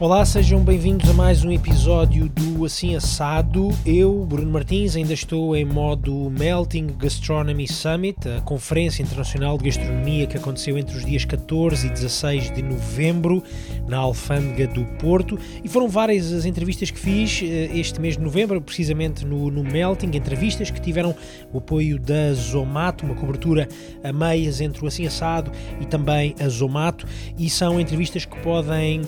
Olá, sejam bem-vindos a mais um episódio do Assim Assado. Eu, Bruno Martins, ainda estou em modo Melting Gastronomy Summit, a conferência internacional de gastronomia que aconteceu entre os dias 14 e 16 de novembro na Alfândega do Porto. E foram várias as entrevistas que fiz eh, este mês de novembro, precisamente no, no Melting, entrevistas que tiveram o apoio da Zomato, uma cobertura a meias entre o Assim Assado e também a Zomato, e são entrevistas que podem uh,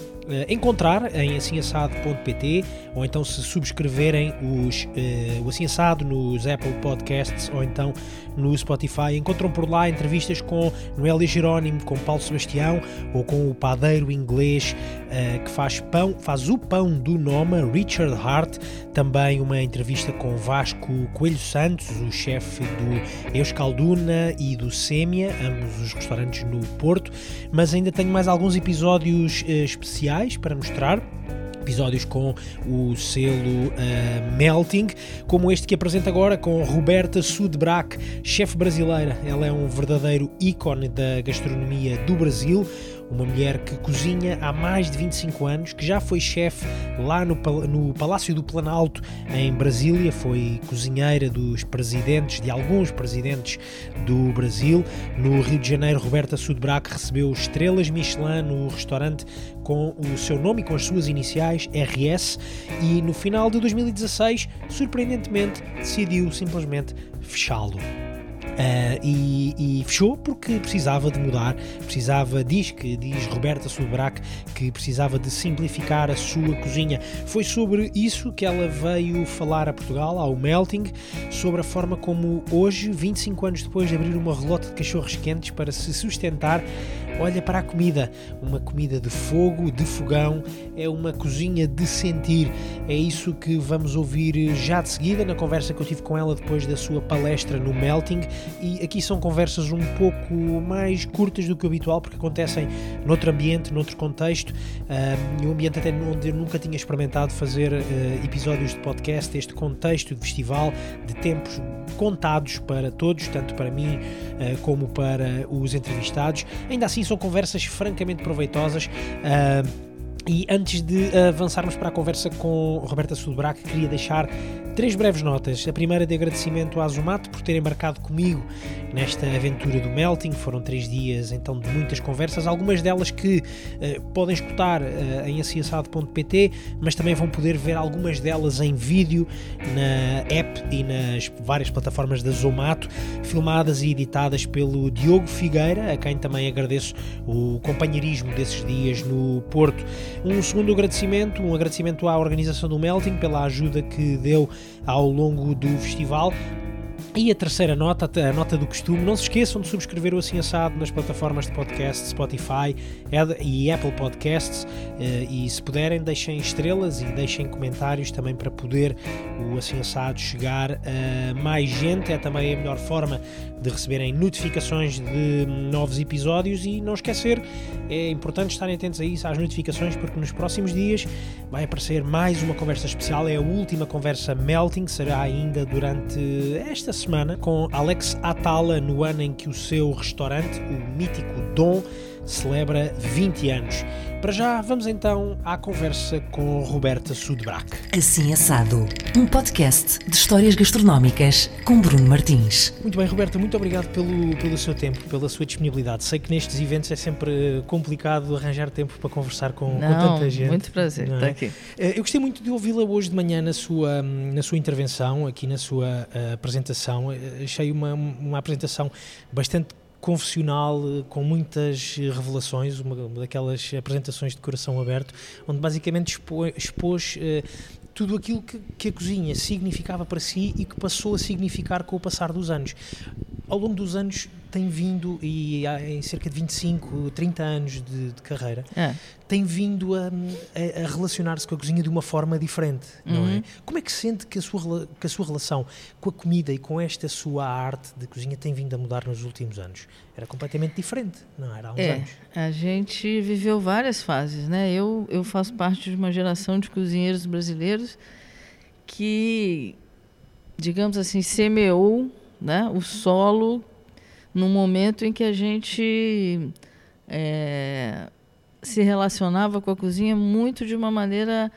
encontrar em assimassado.pt ou então se subscreverem os, uh, o Assim Assado nos Apple Podcasts ou então no Spotify. Encontram por lá entrevistas com Noélia Jerónimo, com Paulo Sebastião ou com o padeiro inglês uh, que faz pão, faz o pão do Noma, Richard Hart. Também uma entrevista com Vasco Coelho Santos, o chefe do Euskalduna e do Sêmia, ambos os restaurantes no Porto. Mas ainda tenho mais alguns episódios uh, especiais para mostrar episódios com o selo uh, Melting, como este que apresento agora com Roberta Sudbrack, chefe brasileira. Ela é um verdadeiro ícone da gastronomia do Brasil uma mulher que cozinha há mais de 25 anos, que já foi chefe lá no, no Palácio do Planalto, em Brasília, foi cozinheira dos presidentes, de alguns presidentes do Brasil. No Rio de Janeiro, Roberta Sudbrack recebeu estrelas Michelin no restaurante com o seu nome e com as suas iniciais, RS, e no final de 2016, surpreendentemente, decidiu simplesmente fechá-lo. Uh, e, e, fechou porque precisava de mudar, precisava, diz que diz Roberta Subrac que precisava de simplificar a sua cozinha. Foi sobre isso que ela veio falar a Portugal, ao Melting, sobre a forma como hoje, 25 anos depois de abrir uma relota de cachorros quentes para se sustentar, olha para a comida, uma comida de fogo, de fogão, é uma cozinha de sentir. É isso que vamos ouvir já de seguida na conversa que eu tive com ela depois da sua palestra no Melting e aqui são conversas um pouco mais curtas do que o habitual, porque acontecem noutro ambiente, noutro contexto, um ambiente até onde eu nunca tinha experimentado fazer uh, episódios de podcast, este contexto de festival, de tempos contados para todos, tanto para mim uh, como para os entrevistados. Ainda assim, são conversas francamente proveitosas. E antes de avançarmos para a conversa com Roberta Sudbrac, queria deixar três breves notas. A primeira de agradecimento à Zumato por ter embarcado comigo nesta aventura do Melting. Foram três dias então de muitas conversas, algumas delas que uh, podem escutar uh, em aciaçado.pt, mas também vão poder ver algumas delas em vídeo na app e nas várias plataformas da Zomato, filmadas e editadas pelo Diogo Figueira, a quem também agradeço o companheirismo desses dias no Porto. Um segundo agradecimento, um agradecimento à organização do Melting pela ajuda que deu ao longo do festival. E a terceira nota, a nota do costume, não se esqueçam de subscrever o Assim Assado nas plataformas de podcast, Spotify e Apple Podcasts eh, e se puderem deixem estrelas e deixem comentários também para poder o Assim Assado chegar a mais gente, é também a melhor forma de receberem notificações de novos episódios e não esquecer, é importante estarem atentos a isso, às notificações, porque nos próximos dias vai aparecer mais uma conversa especial, é a última conversa Melting, será ainda durante esta semana, com Alex Atala, no ano em que o seu restaurante, o mítico Dom, celebra 20 anos. Para já, vamos então à conversa com Roberta Sudbrack. Assim Assado, um podcast de histórias gastronómicas com Bruno Martins. Muito bem, Roberta, muito obrigado pelo, pelo seu tempo, pela sua disponibilidade. Sei que nestes eventos é sempre complicado arranjar tempo para conversar com, Não, com tanta gente. Muito prazer é? estar aqui. Eh, eu gostei muito de ouvi-la hoje de manhã na sua, na sua intervenção, aqui na sua uh, apresentação. Achei uma, uma apresentação bastante confessional eh, com muitas revelações, uma, daquelas apresentações de coração aberto, onde basicamente expôs, expôs uh, tudo aquilo que, que, a cozinha significava para si e que passou a significar com o passar dos anos. Ao longo dos anos tem vindo, e há, em cerca de 25, 30 anos de, de carreira, é. tem vindo a, a, a relacionar-se com a cozinha de uma forma diferente, uhum. não é? Uhum. Como é que sente que a, sua, que a sua relação com a comida e com esta sua arte de cozinha tem vindo a mudar nos últimos anos? Era completamente diferente, não era há uns é, anos. A gente viveu várias fases, né? Eu, eu faço parte de uma geração de cozinheiros brasileiros que, digamos assim, semeou né, o solo num momento em que a gente é, se relacionava com a cozinha muito de uma maneira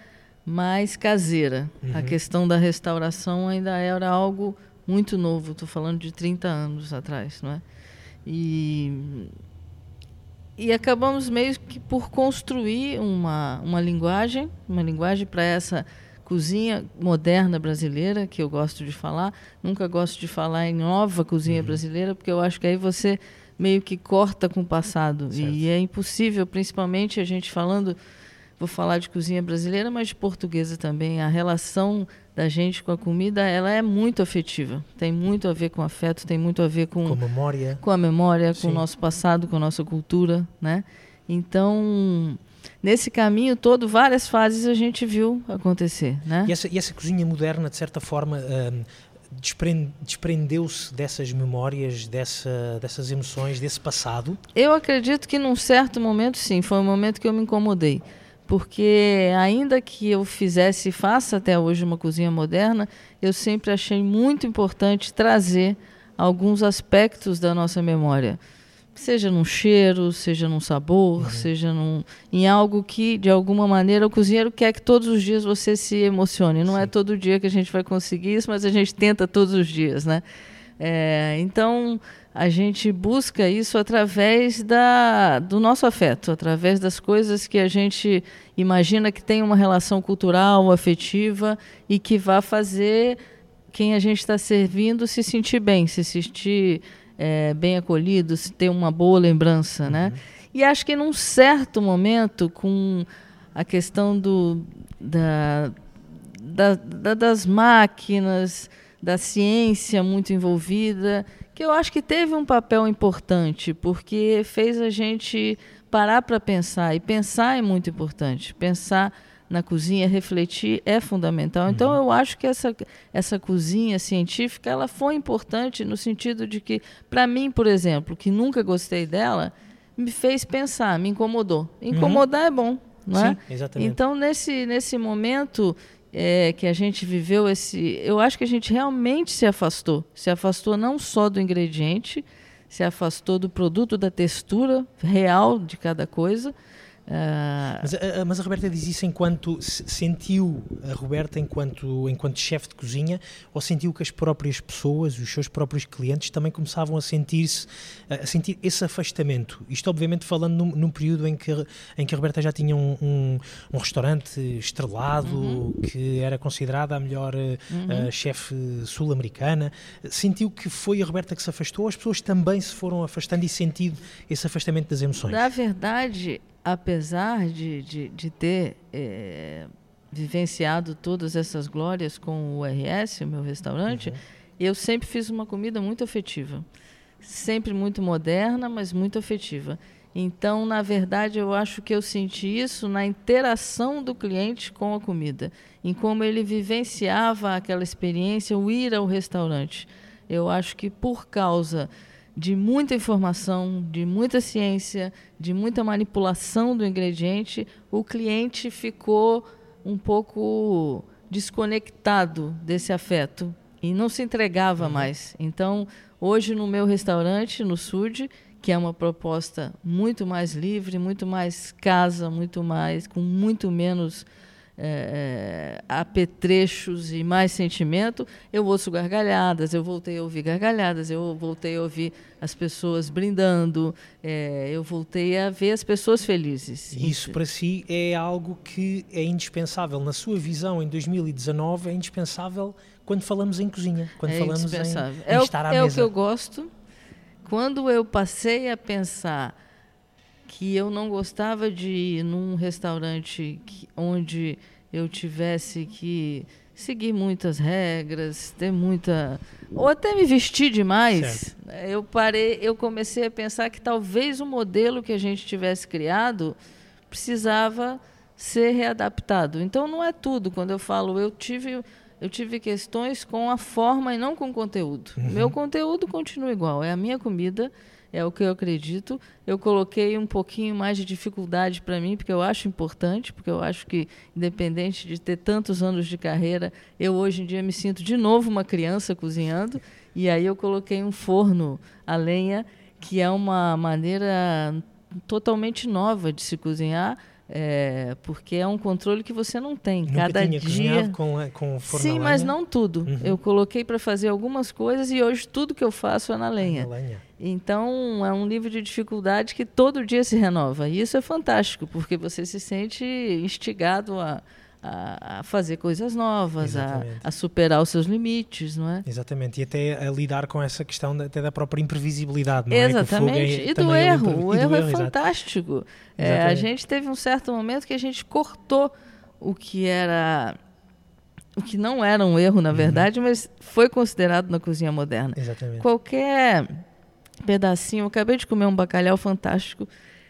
mais caseira. Uhum. A questão da restauração ainda era algo muito novo, estou falando de 30 anos atrás, não é? E, e acabamos meio que por construir uma, uma linguagem, uma linguagem para essa cozinha moderna brasileira, que eu gosto de falar. Nunca gosto de falar em nova cozinha uhum. brasileira, porque eu acho que aí você meio que corta com o passado. Certo. E é impossível, principalmente a gente falando, vou falar de cozinha brasileira, mas de portuguesa também. A relação da gente com a comida, ela é muito afetiva. Tem muito a ver com afeto, tem muito a ver com, com a memória, com, a memória, com o nosso passado, com a nossa cultura, né? Então, nesse caminho todo, várias fases a gente viu acontecer. Né? E, essa, e essa cozinha moderna, de certa forma, hum, desprendeu-se dessas memórias, dessa, dessas emoções, desse passado? Eu acredito que num certo momento, sim. Foi um momento que eu me incomodei. Porque, ainda que eu fizesse e faça até hoje uma cozinha moderna, eu sempre achei muito importante trazer alguns aspectos da nossa memória seja num cheiro, seja num sabor, uhum. seja num, em algo que, de alguma maneira, o cozinheiro quer que todos os dias você se emocione. Não é Sim. é todo dia que a gente vai conseguir isso, mas a gente tenta todos os dias, né? É, então, a gente busca isso através da, do nosso afeto, através das coisas que a gente imagina que tem uma relação cultural, afetiva e que vai fazer quem a gente está servindo se sentir bem, se sentir é, bem acolhido, se ter uma boa lembrança, né? uhum. né? E acho que num certo momento, com a questão do, da, da, da, das máquinas, da ciência muito envolvida, que eu acho que teve um papel importante, porque fez a gente parar para pensar, e pensar é muito importante. Pensar na cozinha, refletir é fundamental. Então, uhum. eu acho que essa, essa cozinha científica ela foi importante no sentido de que, para mim, por exemplo, que nunca gostei dela, me fez pensar, me incomodou. Incomodar uhum. é bom, não Sim, é? Exatamente. Então, nesse, nesse momento é, que a gente viveu esse, eu acho que a gente realmente se afastou. Se afastou não só do ingrediente, se afastou do produto, da textura real de cada coisa, Uh... Mas, a, eh, eh, mas, a Roberta diz isso enquanto sentiu a Roberta enquanto, enquanto chefe de cozinha ou sentiu que as próprias pessoas, os seus próprios clientes também começavam a sentir-se a sentir esse afastamento. Isto obviamente falando num, num, período em que, em que a Roberta já tinha um, um, um restaurante estrelado uhum. que era considerada a melhor uhum. uh, chefe sul-americana. Sentiu que foi a Roberta que se afastou ou as pessoas também se foram afastando e sentido esse afastamento das emoções? Na verdade, apesar de, de, de ter é, vivenciado todas essas glórias com o RS, o meu restaurante, uhum. eu sempre fiz uma comida muito afetiva. Sempre muito moderna, mas muito afetiva. Então, na verdade, eu acho que eu senti isso na interação do cliente com a comida, em como ele vivenciava aquela experiência, o ir ao restaurante. Eu acho que por causa de muita informação, de muita ciência, de muita manipulação do ingrediente, o cliente ficou um pouco desconectado desse afeto e não se entregava uhum. mais. Então, hoje no meu restaurante, no Sud, que é uma proposta muito mais livre, muito mais casa, muito mais com muito menos é, é, apetrechos e mais sentimento, eu ouço gargalhadas, eu voltei a ouvir gargalhadas, eu voltei a ouvir as pessoas brindando, é, eu voltei a ver as pessoas felizes. Isso para si é algo que é indispensável. Na sua visão, em 2019, é indispensável quando falamos em cozinha, quando é falamos em, em é estar à é mesa. É o que eu gosto. Quando eu passei a pensar que eu não gostava de ir num restaurante que, onde eu tivesse que seguir muitas regras, ter muita ou até me vestir demais. Certo. Eu parei, eu comecei a pensar que talvez o modelo que a gente tivesse criado precisava ser readaptado. Então não é tudo. Quando eu falo, eu tive eu tive questões com a forma e não com o conteúdo. Uhum. Meu conteúdo continua igual, é a minha comida é o que eu acredito. Eu coloquei um pouquinho mais de dificuldade para mim, porque eu acho importante, porque eu acho que, independente de ter tantos anos de carreira, eu hoje em dia me sinto de novo uma criança cozinhando. E aí eu coloquei um forno a lenha, que é uma maneira totalmente nova de se cozinhar. É, porque é um controle que você não tem. Nunca Cada dia. com, a- com forno Sim, mas não tudo. Uhum. Eu coloquei para fazer algumas coisas e hoje tudo que eu faço é na lenha. Na lenha. Então, é um nível de dificuldade que todo dia se renova. E isso é fantástico, porque você se sente instigado a, a, a fazer coisas novas, a, Exatamente. a superar os seus limites, não é? Exatamente, e até a lidar com essa questão da, até da própria imprevisibilidade, não é? Fogo é Exatamente. e do é erro. O erro é fantástico. É, a Exatamente. gente teve um certo momento que a gente cortou o que era. O que não era um erro, na Uhum. verdade, mas foi considerado na cozinha moderna. Exatamente. Qualquer pedacinho. Eu acabei de comer um bacalhau fantástico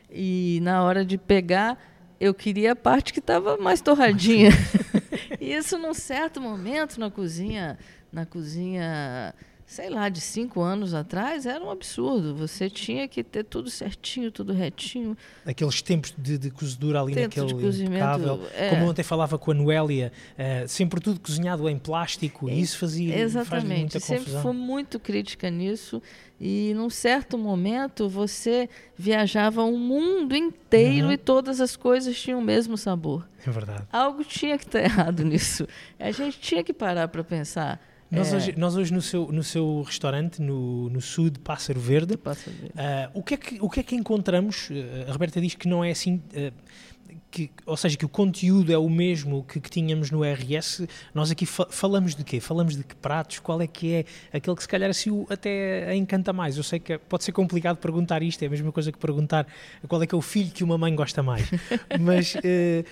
e na hora de pegar, eu queria a parte que estava mais torradinha. e isso num certo momento na cozinha, na cozinha, sei lá, de cinco anos atrás, era um absurdo. Você tinha que ter tudo certinho, tudo retinho. Aqueles tempos de, de cozedura ali Tempos de naquele impecável. é. Como ontem falava com a Noélia, eh, sempre tudo cozinhado em plástico e isso fazia faz Exatamente. muita Sempre confusão. fui muito crítica nisso. E num certo momento você viajava o mundo inteiro Uhum. e todas as coisas tinham o mesmo sabor. É verdade. Algo tinha que estar errado nisso. A gente tinha que parar para pensar. Nós, É, hoje, nós hoje no seu, no seu restaurante, no, no Sud Pássaro Verde, posso ver. Ah, o, que é que, o que é que encontramos? Ah, a Roberta diz que não é assim. ah, que, ou seja, que o conteúdo é o mesmo que, que tínhamos no RS. Nós aqui fa- falamos de quê? Falamos de que pratos? Qual é que é aquele que se calhar assim até encanta mais? Eu sei que é- pode ser complicado perguntar isto, é a mesma coisa que perguntar qual é que é o filho que uma mãe gosta mais. Mas ah,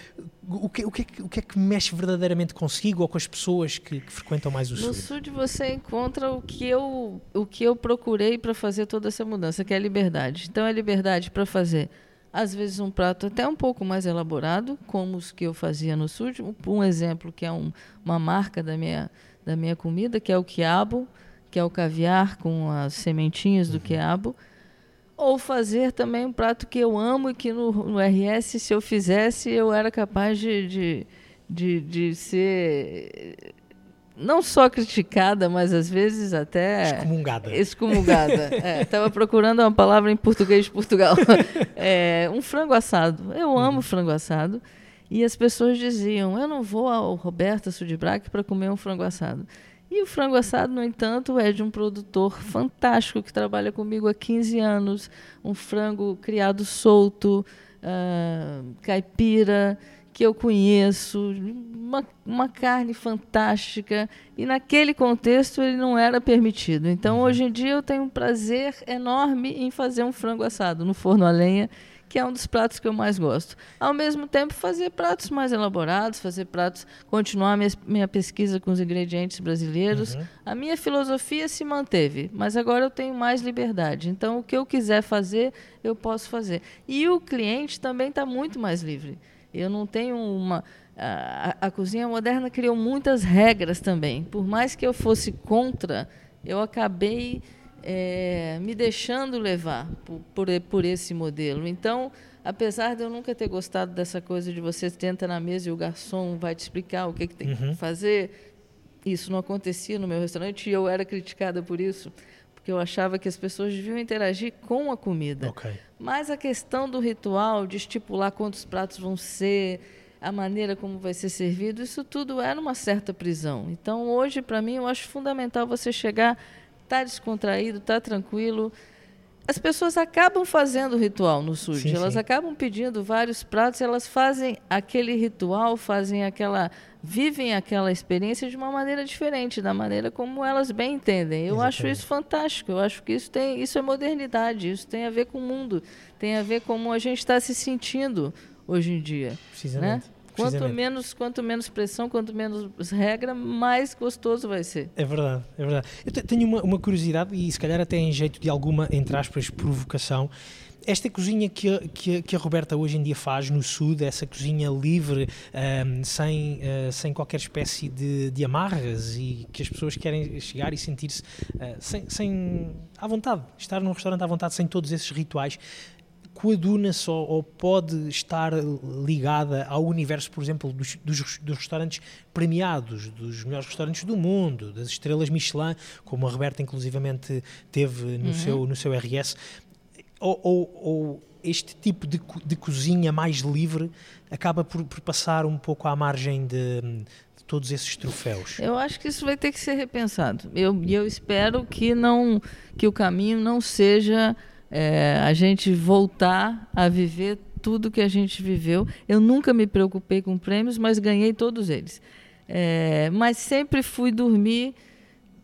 o, que, o, que é que, o que é que mexe verdadeiramente consigo ou com as pessoas que, que frequentam mais o No Sul? Sud você encontra o que eu, o que eu procurei para fazer toda essa mudança, que é a liberdade. Então, é liberdade para fazer, às vezes, um prato até um pouco mais elaborado, como os que eu fazia no Sud. Um, um exemplo que é um- uma marca da minha, da minha comida, que é o quiabo, que é o caviar com as sementinhas do quiabo. Ou fazer também um prato que eu amo e que no, no RS, se eu fizesse, eu era capaz de, de, de, de ser não só criticada, mas às vezes até Excomungada. excomungada. Estava procurando uma palavra em português de Portugal. É, um frango assado. Eu amo frango assado. E as pessoas diziam: eu não vou ao Roberta Sudibrac para comer um frango assado. E o frango assado, no entanto, é de um produtor fantástico que trabalha comigo há 15 anos. Um frango criado solto, ah, caipira, que eu conheço, uma, uma carne fantástica. E naquele contexto ele não era permitido. Então, hoje em dia, eu tenho um prazer enorme em fazer um frango assado no forno a lenha, que é um dos pratos que eu mais gosto. Ao mesmo tempo, fazer pratos mais elaborados, fazer pratos, continuar minha, minha pesquisa com os ingredientes brasileiros. A minha filosofia se manteve, mas agora eu tenho mais liberdade. Então, o que eu quiser fazer, eu posso fazer. E o cliente também está muito mais livre. Eu não tenho uma. A, a cozinha moderna criou muitas regras também. Por mais que eu fosse contra, eu acabei é, me deixando levar por, por, por esse modelo. Então, apesar de eu nunca ter gostado dessa coisa de você tenta na mesa e o garçom vai te explicar o que, que tem Uhum. que fazer, isso não acontecia no meu restaurante e eu era criticada por isso, porque eu achava que as pessoas deviam interagir com a comida. Ok. Mas a questão do ritual, de estipular quantos pratos vão ser, a maneira como vai ser servido, isso tudo era uma certa prisão. Então, hoje, para mim, eu acho fundamental você chegar, estar descontraído, estar tranquilo. As pessoas acabam fazendo o ritual no SUD, Sim, elas sim. acabam pedindo vários pratos, elas fazem aquele ritual, fazem aquela, vivem aquela experiência de uma maneira diferente, da maneira como elas bem entendem. Eu acho Exatamente. isso fantástico. Eu acho que isso tem, isso é modernidade. Isso tem a ver com o mundo, tem a ver com como a gente está se sentindo hoje em dia, Precisamente. né? Quanto menos, quanto menos pressão, quanto menos regra, mais gostoso vai ser. É verdade, é verdade. Eu te- tenho uma, uma curiosidade e se calhar até em jeito de alguma, entre aspas, provocação. Esta cozinha que a, que, a, que a Roberta hoje em dia faz no Sul, essa cozinha livre, ahm, sem, ah, sem qualquer espécie de, de amarras e que as pessoas querem chegar e sentir-se ah, sem, sem, à vontade, estar num restaurante à vontade, sem todos esses rituais, coaduna-se ou, ou pode estar ligada ao universo, por exemplo, dos, dos, dos restaurantes premiados, dos melhores restaurantes do mundo, das estrelas Michelin, como a Roberta inclusivamente teve no, seu, no seu RS. ou, ou, ou este tipo de, de, cozinha mais livre acaba por, por, passar um pouco à margem de, de, todos esses troféus? Eu acho que isso vai ter que ser repensado. Eu, eu espero que não que o caminho não seja é, a gente voltar a viver tudo que a gente viveu. Eu nunca me preocupei com prêmios, mas ganhei todos eles. É, mas sempre fui dormir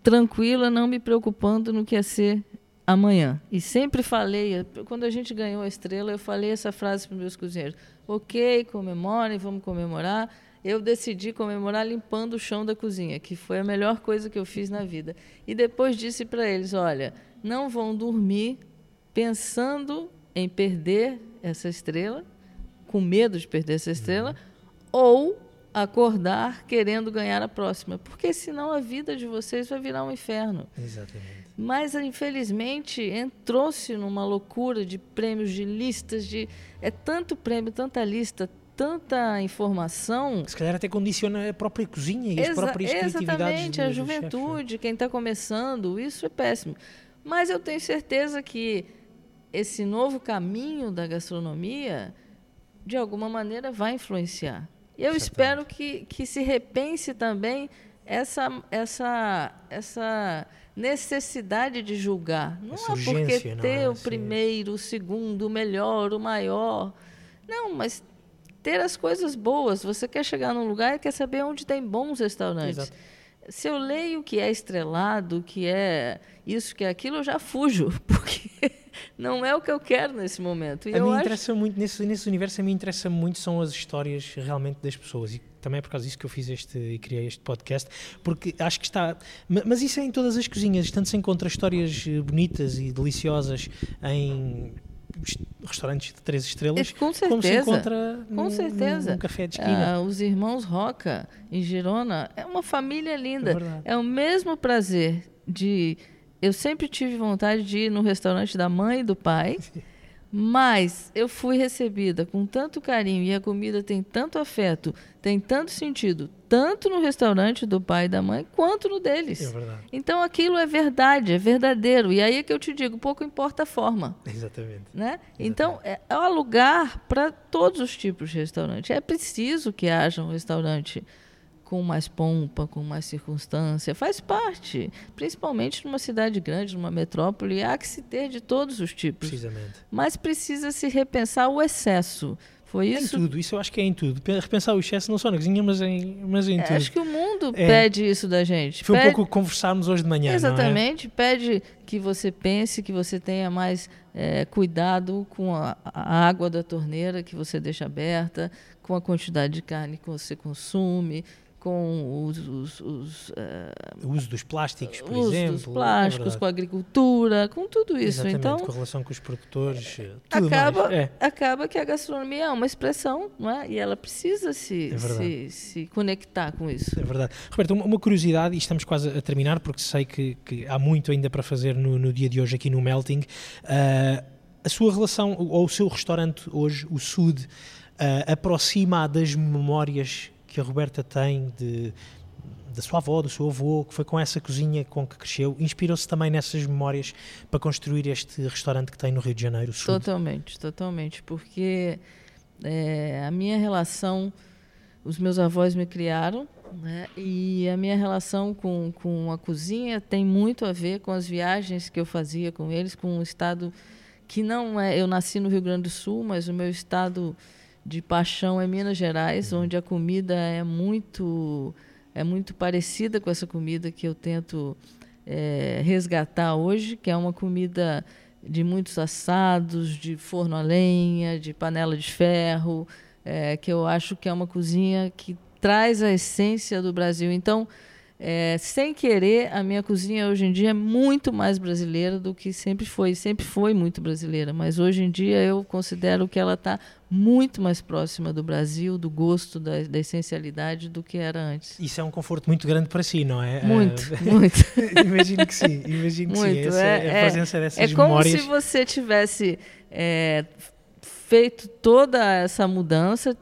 tranquila, não me preocupando no que ia ser amanhã. E sempre falei, quando a gente ganhou a estrela, eu falei essa frase para meus cozinheiros: ok, comemorem, vamos comemorar. Eu decidi comemorar limpando o chão da cozinha, que foi a melhor coisa que eu fiz na vida. E depois disse para eles: olha, não vão dormir pensando em perder essa estrela, com medo de perder essa estrela, uhum. ou acordar querendo ganhar a próxima, porque senão a vida de vocês vai virar um inferno. Exatamente. Mas infelizmente entrou-se numa loucura de prêmios, de listas, de é tanto prêmio, tanta lista, tanta informação. Se calhar até condiciona a própria cozinha e as próprias Exatamente, a juventude, quem está começando, isso é péssimo. Mas eu tenho certeza que esse novo caminho da gastronomia, de alguma maneira, vai influenciar. E eu espero que, que se repense também essa, essa, essa necessidade de julgar. Não essa é porque ter é? o primeiro, o segundo, o melhor, o maior. Não, mas ter as coisas boas. Você quer chegar num lugar e quer saber onde tem bons restaurantes. Exato. Se eu leio o que é estrelado, o que é isso, que é aquilo, eu já fujo, porque não é o que eu quero nesse momento. E a mim acho... interessa muito, nesse, nesse universo, a mim interessa muito são as histórias realmente das pessoas. E também é por causa disso que eu fiz este e criei este podcast, porque acho que está. Mas isso é em todas as cozinhas, tanto se encontra histórias eh, bonitas e deliciosas em restaurantes de três estrelas, com certeza, como se encontra com num, certeza. num café de esquina. Ah, os irmãos Roca, em Girona, é uma família linda. É, é o mesmo prazer de eu sempre tive vontade de ir no restaurante da mãe e do pai, mas eu fui recebida com tanto carinho e a comida tem tanto afeto, tem tanto sentido, tanto no restaurante do pai e da mãe, quanto no deles. É. Então aquilo é verdade, é verdadeiro. E aí é que eu te digo, pouco importa a forma. Exatamente. Né? Exatamente. Então é, é um lugar para todos os tipos de restaurante. É preciso que haja um restaurante com mais pompa, com mais circunstância, faz parte. Principalmente numa cidade grande, numa metrópole, há que se ter de todos os tipos. Precisamente. Mas precisa se repensar o excesso. Foi isso? Em tudo, isso eu acho que é em tudo. Repensar o excesso não só na cozinha, mas em, mas em é, tudo. Acho que o mundo é. pede isso da gente. Foi pede... um pouco conversarmos hoje de manhã. Exatamente. É? Pede que você pense, que você tenha mais é, cuidado com a, a, água da torneira que você deixa aberta, com a quantidade de carne que você consome, com os, os, os uh, o uso dos plásticos, por uso exemplo, dos plásticos, é com a agricultura, com tudo isso. Exatamente, então, com a relação com os produtores, eh, acaba, é. acaba que a gastronomia é uma expressão, não é? E ela precisa se, é se, se, conectar com isso. É verdade. Roberto, uma, uma, curiosidade, e estamos quase a terminar, porque sei que, que há muito ainda para fazer no, no, dia de hoje aqui no Melting. Uh, a sua relação, ou o seu restaurante hoje, o Sud, uh, aproxima das memórias que a Roberta tem de, da sua avó, do seu avô, que foi com essa cozinha com que cresceu, inspirou-se também nessas memórias para construir este restaurante que tem no Rio de Janeiro. Sul. Totalmente, totalmente, porque é, a minha relação, os meus avós me criaram, né, e a minha relação com, com a cozinha tem muito a ver com as viagens que eu fazia com eles, com um estado que não é. Eu nasci no Rio Grande do Sul, mas o meu estado de paixão é Minas Gerais, uhum. onde a comida é muito é muito parecida com essa comida que eu tento é, resgatar hoje, que é uma comida de muitos assados, de forno a lenha, de panela de ferro, é, que eu acho que é uma cozinha que traz a essência do Brasil. Então, é, sem querer, a minha cozinha hoje em dia é muito mais brasileira do que sempre foi. Sempre foi muito brasileira, mas hoje em dia eu considero que ela está muito mais próxima do Brasil, do gosto, da, da, essencialidade do que era antes. Isso é um conforto muito grande para si, não é? Muito, uh, muito. imagino que sim, imagino que muito. sim. Essa, é, a presença é, dessas é como memórias... se você tivesse é, feito toda essa mudança,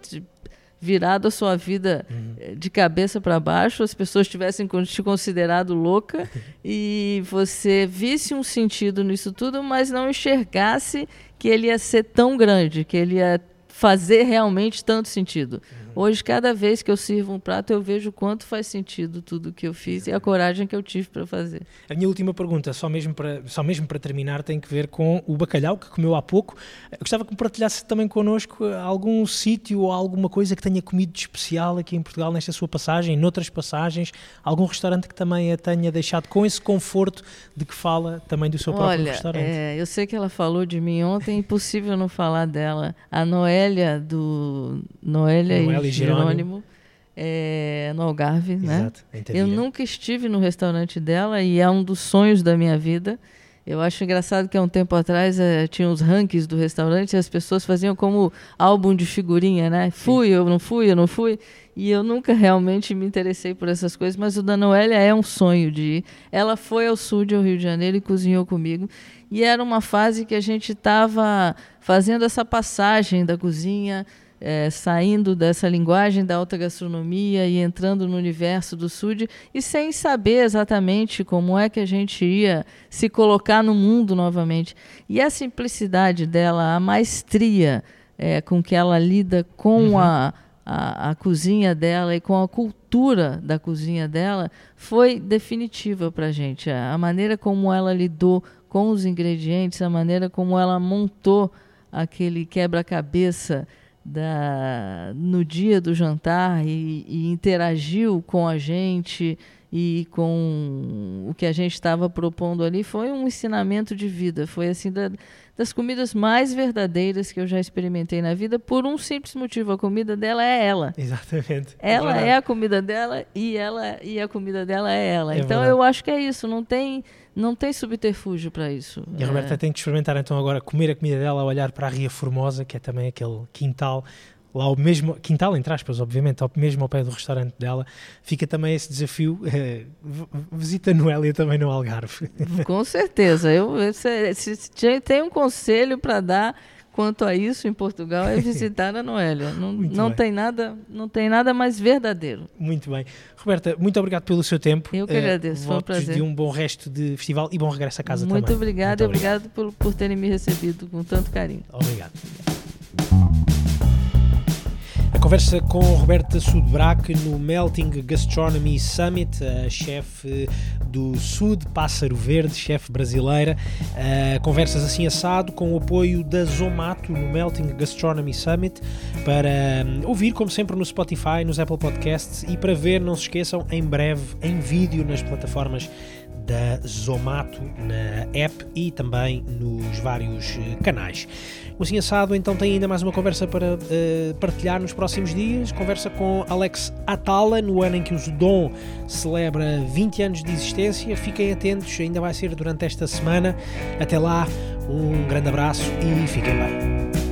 virado a sua vida uhum. de cabeça para baixo, as pessoas tivessem te considerado louca e você visse um sentido nisso tudo, mas não enxergasse que ele ia ser tão grande, que ele ia fazer realmente tanto sentido. Uhum. Hoje, cada vez que eu sirvo um prato, eu vejo quanto faz sentido tudo que eu fiz e a coragem que eu tive para fazer. A minha última pergunta, só mesmo para, só mesmo para terminar, tem que ver com o bacalhau que comeu há pouco. Eu gostava que partilhasse também connosco algum sítio ou alguma coisa que tenha comido de especial aqui em Portugal nesta sua passagem, noutras passagens, algum restaurante que também a tenha deixado com esse conforto de que fala também do seu próprio Olha, restaurante. É, eu sei que ela falou de mim ontem, é impossível não falar dela. A Noélia do Noélia, Noélia Jerônimo, Jerônimo é, no Algarve, né? Exato, né? Eu nunca estive no restaurante dela e é um dos sonhos da minha vida. Eu acho engraçado que há um tempo atrás é, tinha os rankings do restaurante e as pessoas faziam como álbum de figurinha, né? Sim. Fui, eu não fui, eu não fui. E eu nunca realmente me interessei por essas coisas, mas o da Noélia é um sonho de ir. Ela foi ao sul de Rio de Janeiro e cozinhou comigo. E era uma fase que a gente estava fazendo essa passagem da cozinha é, saindo dessa linguagem da alta gastronomia e entrando no universo do SUD e sem saber exatamente como é que a gente ia se colocar no mundo novamente. E a simplicidade dela, a maestria é, com que ela lida com uhum. a, a, a cozinha dela e com a cultura da cozinha dela foi definitiva para a gente. A maneira como ela lidou com os ingredientes, a maneira como ela montou aquele quebra-cabeça da, no dia do jantar e, e interagiu com a gente e com o que a gente estava propondo ali foi um ensinamento de vida. Foi assim da, das comidas mais verdadeiras que eu já experimentei na vida, por um simples motivo: a comida dela é ela. Exatamente. Ela é, é a comida dela e ela e a comida dela é ela. É então verdade. eu acho que é isso. Não tem não tem subterfúgio para isso. E a Roberta é... tem que experimentar então agora comer a comida dela, olhar para a Ria Formosa, que é também aquele quintal lá ao mesmo quintal, entre aspas, obviamente, ao, mesmo ao pé do restaurante dela, fica também esse desafio. Eh, visita Noélia também no Algarve. Com certeza. Eu, se, se tem um conselho para dar quanto a isso em Portugal é visitar a Noélia. Não, não tem nada, não tem nada mais verdadeiro. Muito bem. Roberta, muito obrigado pelo seu tempo. Eu que agradeço, uh, foi um prazer. de um bom resto de festival e bom regresso a casa muito também. Obrigado, muito obrigado. Obrigado por, por terem me recebido com tanto carinho. Obrigado. Conversa com Roberta Sudbraque no Melting Gastronomy Summit, a chefe do Sud, Pássaro Verde, chefe brasileira. Uh, conversas assim assado com o apoio da Zomato no Melting Gastronomy Summit. Para um, ouvir, como sempre, no Spotify, nos Apple Podcasts. E para ver, não se esqueçam, em breve em vídeo nas plataformas da Zomato na app e também nos vários eh, canais. O Assim Assado então tem ainda mais uma conversa para uh, partilhar nos próximos dias. Conversa com Alex Atala, no ano em que o Dom celebra 20 anos de existência. Fiquem atentos, ainda vai ser durante esta semana. Até lá, um grande abraço e fiquem bem.